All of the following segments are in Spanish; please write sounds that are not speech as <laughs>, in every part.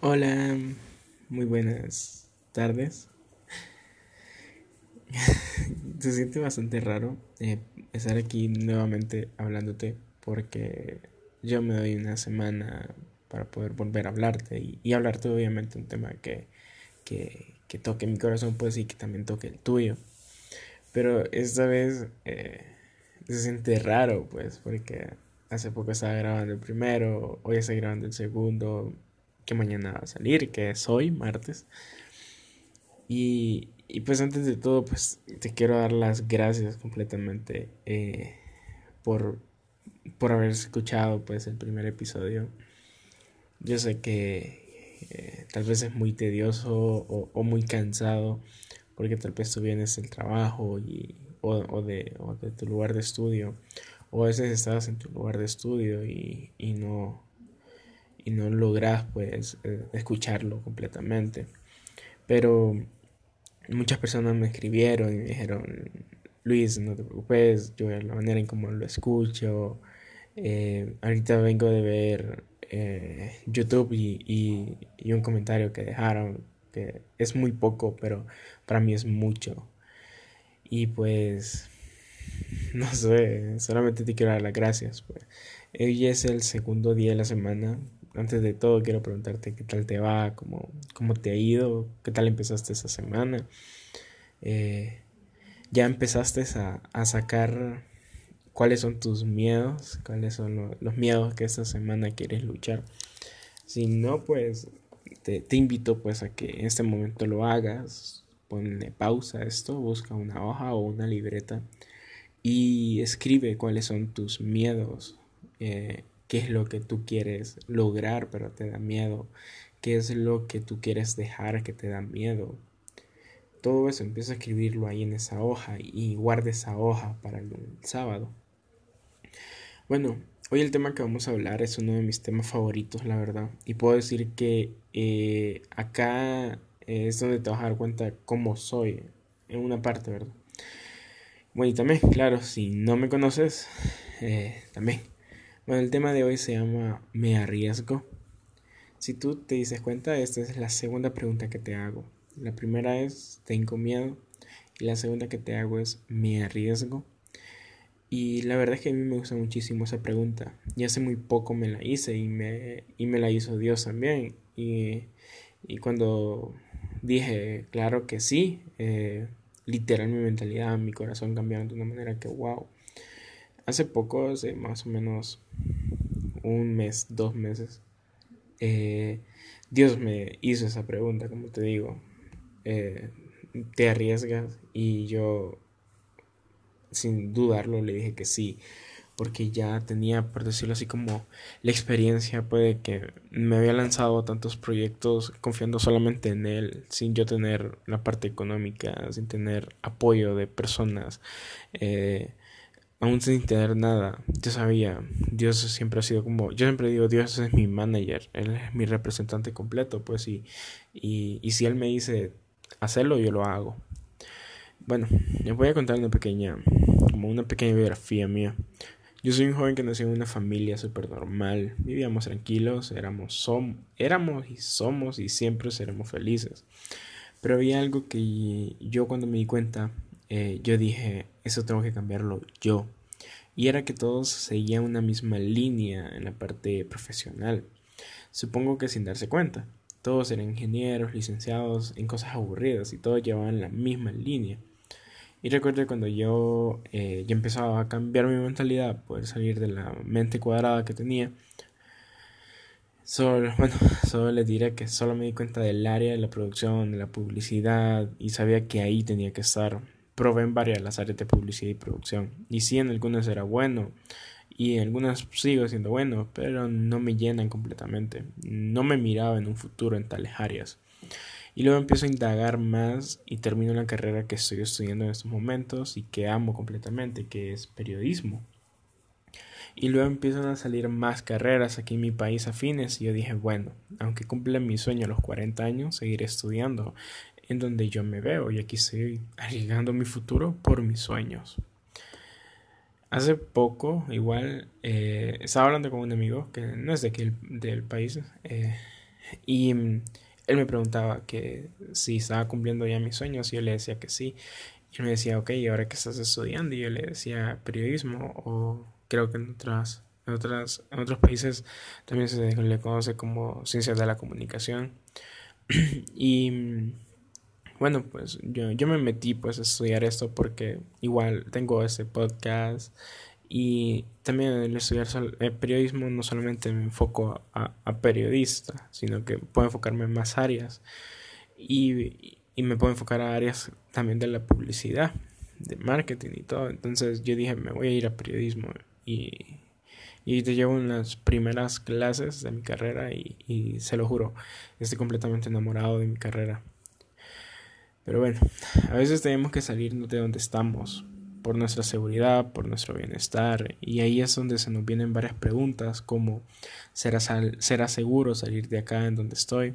Hola, muy buenas tardes. <laughs> Se siente bastante raro eh, estar aquí nuevamente hablándote porque yo me doy una semana para poder volver a hablarte y, hablarte obviamente un tema que, que, toque mi corazón pues y que también toque el tuyo. Pero esta vez eh, se siente raro pues porque hace poco estaba grabando el primero, hoy estoy grabando el segundo que mañana va a salir, que es hoy, martes. Y, y pues antes de todo, pues te quiero dar las gracias completamente eh, por, por haber escuchado pues el primer episodio. Yo sé que eh, tal vez es muy tedioso o, muy cansado porque tal vez tú vienes del trabajo y, o, de, o de tu lugar de estudio o a veces estás en tu lugar de estudio y, y no y no logras pues eh, escucharlo completamente. Pero muchas personas me escribieron y me dijeron, Luis, no te preocupes, yo la manera en cómo lo escucho. Eh, ahorita vengo de ver eh, YouTube y, y, un comentario que dejaron, que es muy poco, pero para mí es mucho. Y pues, <laughs> no sé, solamente te quiero dar las gracias. Pues. Hoy es el segundo día de la semana antes de todo quiero preguntarte qué tal te va, cómo, cómo te ha ido, qué tal empezaste esa semana. Eh, ya empezaste a, a, sacar cuáles son tus miedos, cuáles son los miedos que esta semana quieres luchar. Si no, pues te, te, invito pues a que en este momento lo hagas, ponle pausa esto, busca una hoja o una libreta y escribe cuáles son tus miedos. Eh, qué es lo que tú quieres lograr pero te da miedo, qué es lo que tú quieres dejar que te da miedo. Todo eso empieza a escribirlo ahí en esa hoja y guarda esa hoja para el sábado. Bueno, hoy el tema que vamos a hablar es uno de mis temas favoritos, la verdad. Y puedo decir que eh, acá es donde te vas a dar cuenta cómo soy, en una parte, ¿verdad? Bueno, y también, claro, si no me conoces, eh, también bueno, el tema de hoy se llama ¿Me arriesgo? Si tú te dices cuenta, esta es la segunda pregunta que te hago. La primera es ¿tengo miedo? Y la segunda que te hago es ¿me arriesgo? Y la verdad es que a mí me gusta muchísimo esa pregunta. Y hace muy poco me la hice y me, y me la hizo Dios también. Y, y cuando dije, claro que sí, eh, literal mi mentalidad, mi corazón cambiaron de una manera que wow. Hace poco, hace más o menos un mes, dos meses, eh, Dios me hizo esa pregunta, como te digo, eh, ¿te arriesgas? Y yo, sin dudarlo, le dije que sí, porque ya tenía, por decirlo así, como la experiencia, puede que me había lanzado tantos proyectos confiando solamente en él, sin yo tener la parte económica, sin tener apoyo de personas. Eh, aún sin tener nada, yo sabía, Dios siempre ha sido como, yo siempre digo, Dios es mi manager, Él es mi representante completo, pues, y, y, y si Él me dice hacerlo, yo lo hago. Bueno, les voy a contar una pequeña, como una pequeña biografía mía. Yo soy un joven que nació en una familia súper normal, vivíamos tranquilos, éramos, som éramos y somos y siempre seremos felices. Pero había algo que yo cuando me di cuenta eh, yo dije, eso tengo que cambiarlo yo. Y era que todos seguían una misma línea en la parte profesional. Supongo que sin darse cuenta. Todos eran ingenieros, licenciados en cosas aburridas y todos llevaban la misma línea. Y recuerdo cuando yo eh, ya empezaba a cambiar mi mentalidad, poder salir de la mente cuadrada que tenía, Solo, <laughs> bueno, solo les diré que solo me di cuenta del área de la producción, de la publicidad y sabía que ahí tenía que estar probé en varias las áreas de publicidad y producción. Y sí, en algunas era bueno. Y en algunas sigo siendo bueno, pero no me llenan completamente. No me miraba en un futuro en tales áreas. Y luego empiezo a indagar más y termino la carrera que estoy estudiando en estos momentos y que amo completamente, que es periodismo. Y luego empiezan a salir más carreras aquí en mi país afines y yo dije, bueno, aunque cumple mi sueño a los 40 años, seguiré estudiando en donde yo me veo y aquí estoy arriesgando mi futuro por mis sueños. Hace poco, igual, eh, estaba hablando con un amigo que no es de aquí del país. Eh, Y él me preguntaba que si estaba cumpliendo ya mis sueños y yo le decía que sí. Y él me decía, ok, ¿y ahora qué estás estudiando? Y yo le decía periodismo o creo que en otras, en en otros países también se le conoce como ciencias de la comunicación. <clears throat> y bueno, pues yo, yo me metí pues a estudiar esto porque igual tengo este podcast y también el estudiar el periodismo no solamente me enfoco a, periodista, sino que puedo enfocarme en más áreas y, y, me puedo enfocar a áreas también de la publicidad, de marketing y todo. Entonces yo dije, me voy a ir a periodismo y, y te llevo en las primeras clases de mi carrera y, y se lo juro, estoy completamente enamorado de mi carrera. Pero bueno, a veces tenemos que salir de donde estamos por nuestra seguridad, por nuestro bienestar. Y ahí es donde se nos vienen varias preguntas como ¿será, ¿será seguro salir de acá en donde estoy?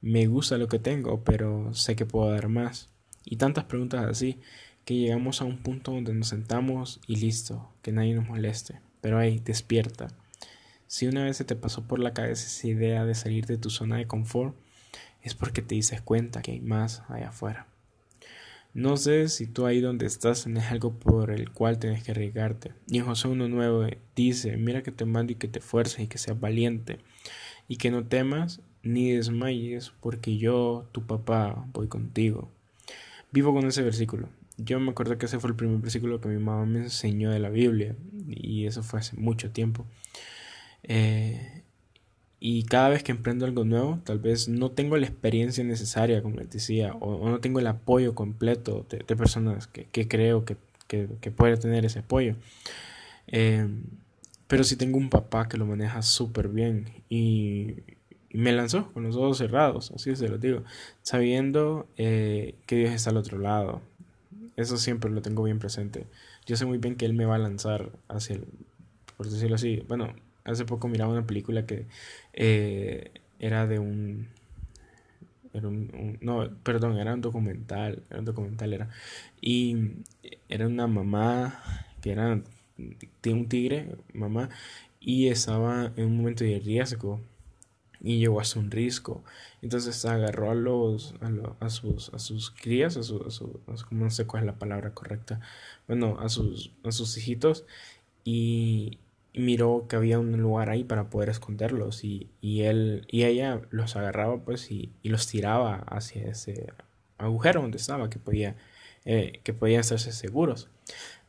Me gusta lo que tengo, pero sé que puedo dar más. Y tantas preguntas así que llegamos a un punto donde nos sentamos y listo, que nadie nos moleste. Pero ahí, despierta. Si una vez se te pasó por la cabeza esa idea de salir de tu zona de confort, es porque te dices cuenta que hay más allá afuera. No sé si tú ahí donde estás tenés algo por el cual tienes que arriesgarte. Y en José 1.9 dice, mira que te mando y que te fuerces y que seas valiente y que no temas ni desmayes porque yo, tu papá, voy contigo. Vivo con ese versículo. Yo me acuerdo que ese fue el primer versículo que mi mamá me enseñó de la Biblia y eso fue hace mucho tiempo. Eh, y cada vez que emprendo algo nuevo, tal vez no tengo la experiencia necesaria, como les decía, o, no tengo el apoyo completo de, personas que, creo que, que, puede tener ese apoyo. Em, pero sí tengo un papá que lo maneja súper bien y, me lanzó con los ojos cerrados, así se lo digo, sabiendo eh, que Dios está al otro lado. Eso siempre lo tengo bien presente. Yo sé muy bien que Él me va a lanzar hacia el, por decirlo así, bueno, hace poco miraba una película que eh, era de un, era un, no, perdón, era un documental, era un documental era y era una mamá que era tiene un tigre, mamá y estaba en un momento de riesgo y llegó a un risco. Entonces agarró a los a, sus a sus crías, a su, a su, no sé cuál es la palabra correcta. Bueno, a sus a sus hijitos y miró que había un lugar ahí para poder esconderlos y, y él y ella los agarraba pues y, los tiraba hacia ese agujero donde estaba que podía eh, que podían hacerse seguros.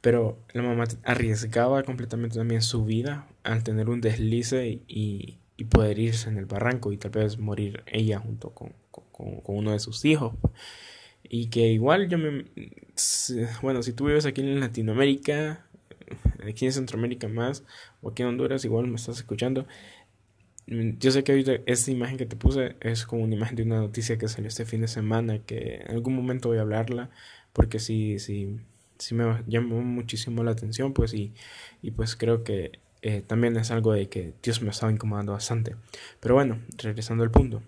Pero la mamá arriesgaba completamente también su vida al tener un deslice y, y poder irse en el barranco y tal vez morir ella junto con, con, con uno de sus hijos. Y que igual yo me bueno si tú vives aquí en Latinoamérica aquí en Centroamérica más, o aquí en Honduras, igual me estás escuchando. Mm, yo sé que ahorita esta imagen que te puse es como una imagen de una noticia que salió este fin de semana, que en algún momento voy a hablarla, porque sí, sí, sí me llamó muchísimo la atención, pues, y, y pues creo que eh, también es algo de que Dios me estaba incomodando bastante. Pero bueno, regresando al punto.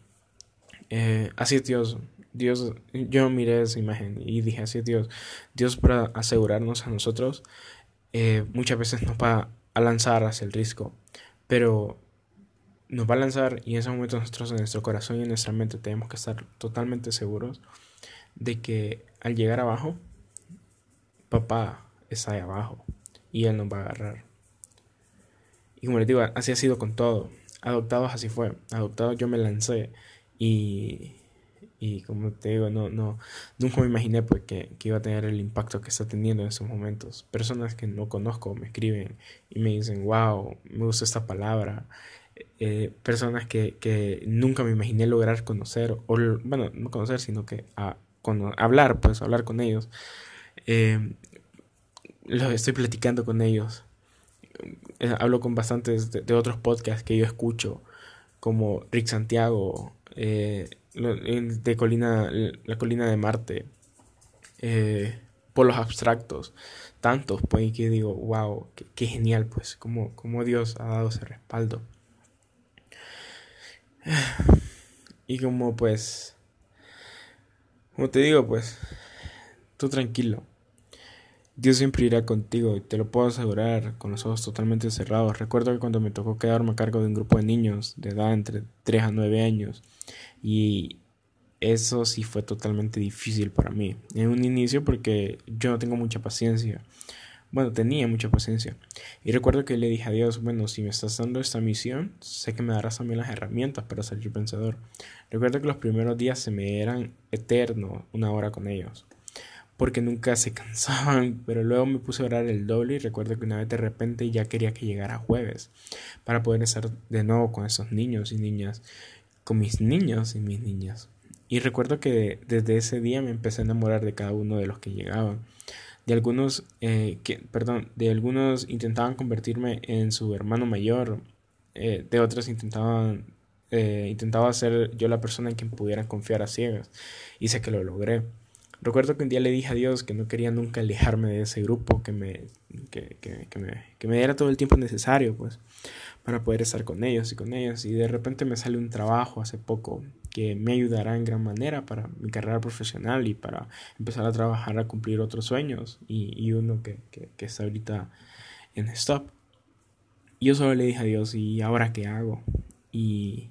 Eh, así es Dios. Dios, yo miré esa imagen y dije, así Dios. Dios para asegurarnos a nosotros eh, muchas veces nos va a lanzar hacia el riesgo, pero nos va a lanzar y en ese momento nosotros en nuestro corazón y en nuestra mente tenemos que estar totalmente seguros de que al llegar abajo, papá está ahí abajo y él nos va a agarrar. Y como les digo, así ha sido con todo. Adoptados así fue. Adoptados yo me lancé y y como te digo, no, no, nunca me imaginé pues, que, iba a tener el impacto que está teniendo en estos momentos. Personas que no conozco me escriben y me dicen, wow, me gusta esta palabra. Eh, personas que, que, nunca me imaginé lograr conocer, bueno, no conocer, sino que hablar, pues hablar con ellos. Eh, estoy platicando con ellos. Eh, hablo con bastantes de, de, otros podcasts que yo escucho, como Rick Santiago, eh, de colina, la colina de Marte, eh, por los abstractos, tantos, pues, que digo, wow, qué, genial, pues, como, como Dios ha dado ese respaldo. <sighs> Y como, pues, como te digo, pues, tú tranquilo. Dios siempre irá contigo, te lo puedo asegurar, con los ojos totalmente cerrados. Recuerdo que cuando me tocó quedarme a cargo de un grupo de niños de edad entre 3 a 9 años, y eso sí fue totalmente difícil para mí. En un inicio porque yo no tengo mucha paciencia. Bueno, tenía mucha paciencia. Y recuerdo que le dije a Dios, bueno, si me estás dando esta misión, sé que me darás también las herramientas para salir pensador. Recuerdo que los primeros días se me eran eternos una hora con ellos. Porque nunca se cansaban, pero luego me puse a orar el doble y recuerdo que una vez de repente ya quería que llegara jueves para poder estar de nuevo con esos niños y niñas, con mis niños y mis niñas. Y recuerdo que desde ese día me empecé a enamorar de cada uno de los que llegaban. De algunos, eh, que, perdón, de algunos intentaban convertirme en su hermano mayor, eh, de otros intentaban, eh, intentaba ser yo la persona en quien pudieran confiar a ciegas. Y sé que lo logré. Recuerdo que un día le dije a Dios que no quería nunca alejarme de ese grupo, que me, que, que, me, que me diera todo el tiempo necesario, pues para poder estar con ellos y con ellas. Y de repente me sale un trabajo hace poco que me ayudará en gran manera para mi carrera profesional y para empezar a trabajar a cumplir otros sueños y, y uno que, que, que, está ahorita en stop. Y yo solo le dije a Dios, ¿y ahora qué hago? Y,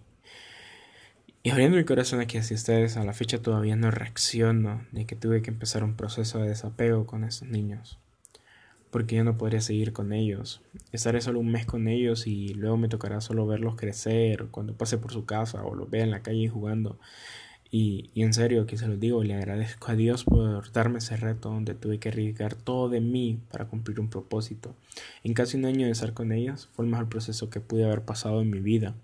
y abriendo mi corazón aquí hacia ustedes, a la fecha todavía no reacciono de que tuve que empezar un proceso de desapego con esos niños porque yo no podría seguir con ellos. Estaré solo un mes con ellos y luego me tocará solo verlos crecer cuando pase por su casa o los vea en la calle jugando. Y, y en serio, aquí se los digo, le agradezco a Dios por darme ese reto donde tuve que arriesgar todo de mí para cumplir un propósito. En casi un año de estar con ellos fue el mejor proceso que pude haber pasado en mi vida.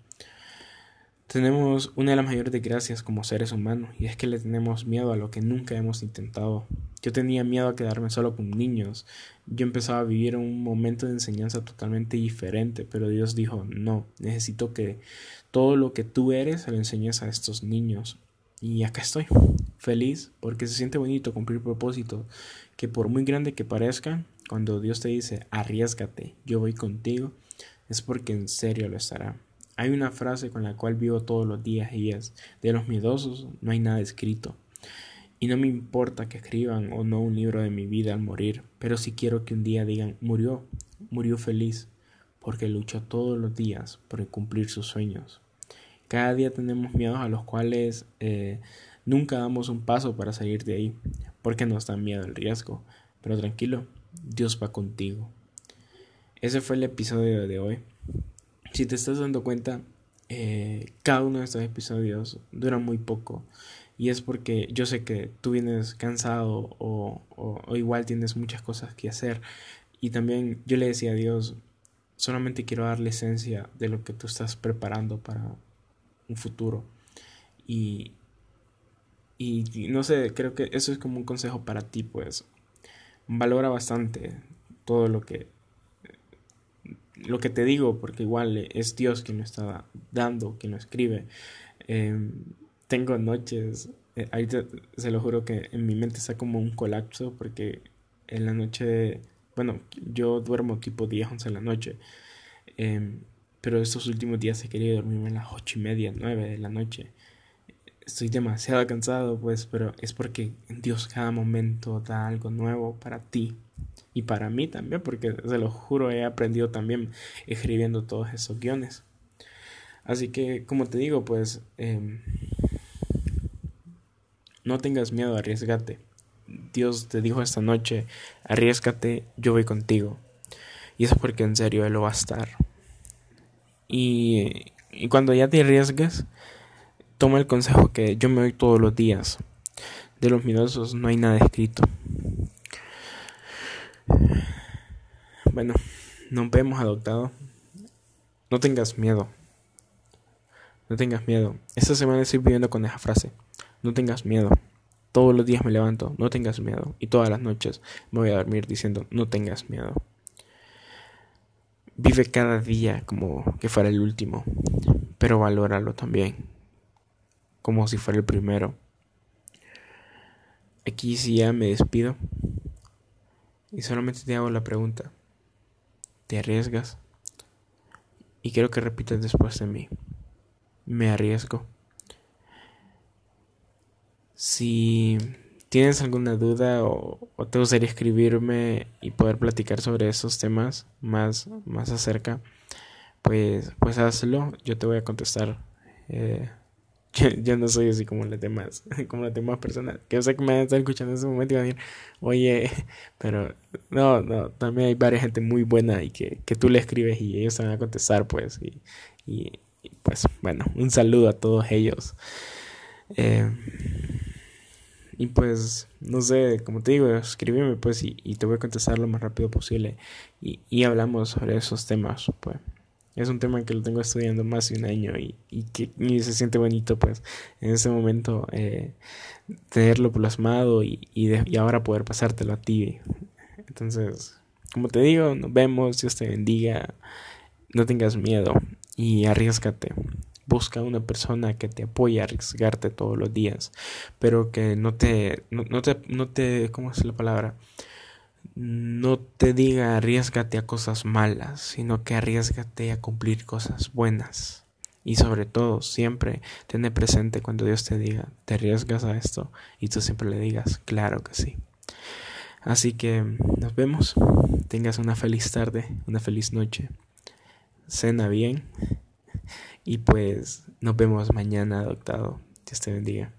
Tenemos una de las mayores desgracias como seres humanos y es que le tenemos miedo a lo que nunca hemos intentado. Yo tenía miedo a quedarme solo con niños. Yo empezaba a vivir un momento de enseñanza totalmente diferente, pero Dios dijo, no, necesito que todo lo que tú eres se lo enseñes a estos niños. Y acá estoy, feliz, porque se siente bonito cumplir propósitos que por muy grande que parezcan, cuando Dios te dice, arriesgate, yo voy contigo, es porque en serio lo estará. Hay una frase con la cual vivo todos los días y es, de los miedosos no hay nada escrito. Y no me importa que escriban o no un libro de mi vida al morir, pero sí quiero que un día digan, murió, murió feliz, porque luchó todos los días por cumplir sus sueños. Cada día tenemos miedos a los cuales eh, nunca damos un paso para salir de ahí, porque nos da miedo el riesgo. Pero tranquilo, Dios va contigo. Ese fue el episodio de hoy. Si te estás dando cuenta, eh, cada uno de estos episodios dura muy poco. Y es porque yo sé que tú vienes cansado o, o, igual tienes muchas cosas que hacer. Y también yo le decía a Dios, solamente quiero darle esencia de lo que tú estás preparando para un futuro. Y, y no sé, creo que eso es como un consejo para ti, pues. Valora bastante todo lo que lo que te digo, porque igual es Dios quien lo está dando, quien lo escribe. Eh, tengo noches, eh, ahorita se lo juro que en mi mente está como un colapso, porque en la noche, bueno, yo duermo tipo 10, 11 de la noche, eh, pero estos últimos días he querido dormirme a las 8 y media, 9 de la noche. Estoy demasiado cansado, pues, pero es porque Dios cada momento da algo nuevo para ti y para mí también, porque se lo juro, he aprendido también escribiendo todos esos guiones. Así que, como te digo, pues, eh, no tengas miedo, arriesgate. Dios te dijo esta noche, arriesgate, yo voy contigo. Y eso es porque en serio Él lo va a estar. Y, y cuando ya te arriesgues, toma el consejo que yo me doy todos los días. De los miedosos no hay nada escrito. Bueno, nos vemos adoptado. No tengas miedo. No tengas miedo. Esta semana estoy viviendo con esa frase. No tengas miedo. Todos los días me levanto, no tengas miedo. Y todas las noches me voy a dormir diciendo, no tengas miedo. Vive cada día como que fuera el último, pero valóralo también, como si fuera el primero. Aquí sí ya me despido y solamente te hago la pregunta te arriesgas. Y quiero que repitas después de mí. Me arriesgo. Si tienes alguna duda o, te gustaría escribirme y poder platicar sobre esos temas más, más acerca, pues, pues hazlo, yo te voy a contestar. Eh, yo, no soy así como los demás, <laughs> como los demás personas. Que sé que me van a estar escuchando en ese momento y van a decir, oye, <laughs> pero no, no, también hay varias gente muy buena y que, que tú le escribes y ellos te van a contestar, pues. Y, y, pues, bueno, un saludo a todos ellos. Eh, y pues, no sé, como te digo, escríbeme pues y, y, te voy a contestar lo más rápido posible. Y, y hablamos sobre esos temas, pues. Es un tema que lo tengo estudiando más de un año y, y que se siente bonito, pues, en ese momento eh, tenerlo plasmado y, y, y ahora poder pasártelo a ti. Entonces, como te digo, nos vemos, Dios te bendiga, no tengas miedo y arriesgate. Busca una persona que te apoye a arriesgarte todos los días, pero que no te, no, no te, no te, ¿cómo es la palabra? No te diga arriesgate a cosas malas, sino que arriesgate a cumplir cosas buenas. Y sobre todo, siempre ten presente cuando Dios te diga, te arriesgas a esto, y tú siempre le digas, claro que sí. Así que nos vemos, tengas una feliz tarde, una feliz noche, cena bien, y pues nos vemos mañana, adoptado. Dios te bendiga.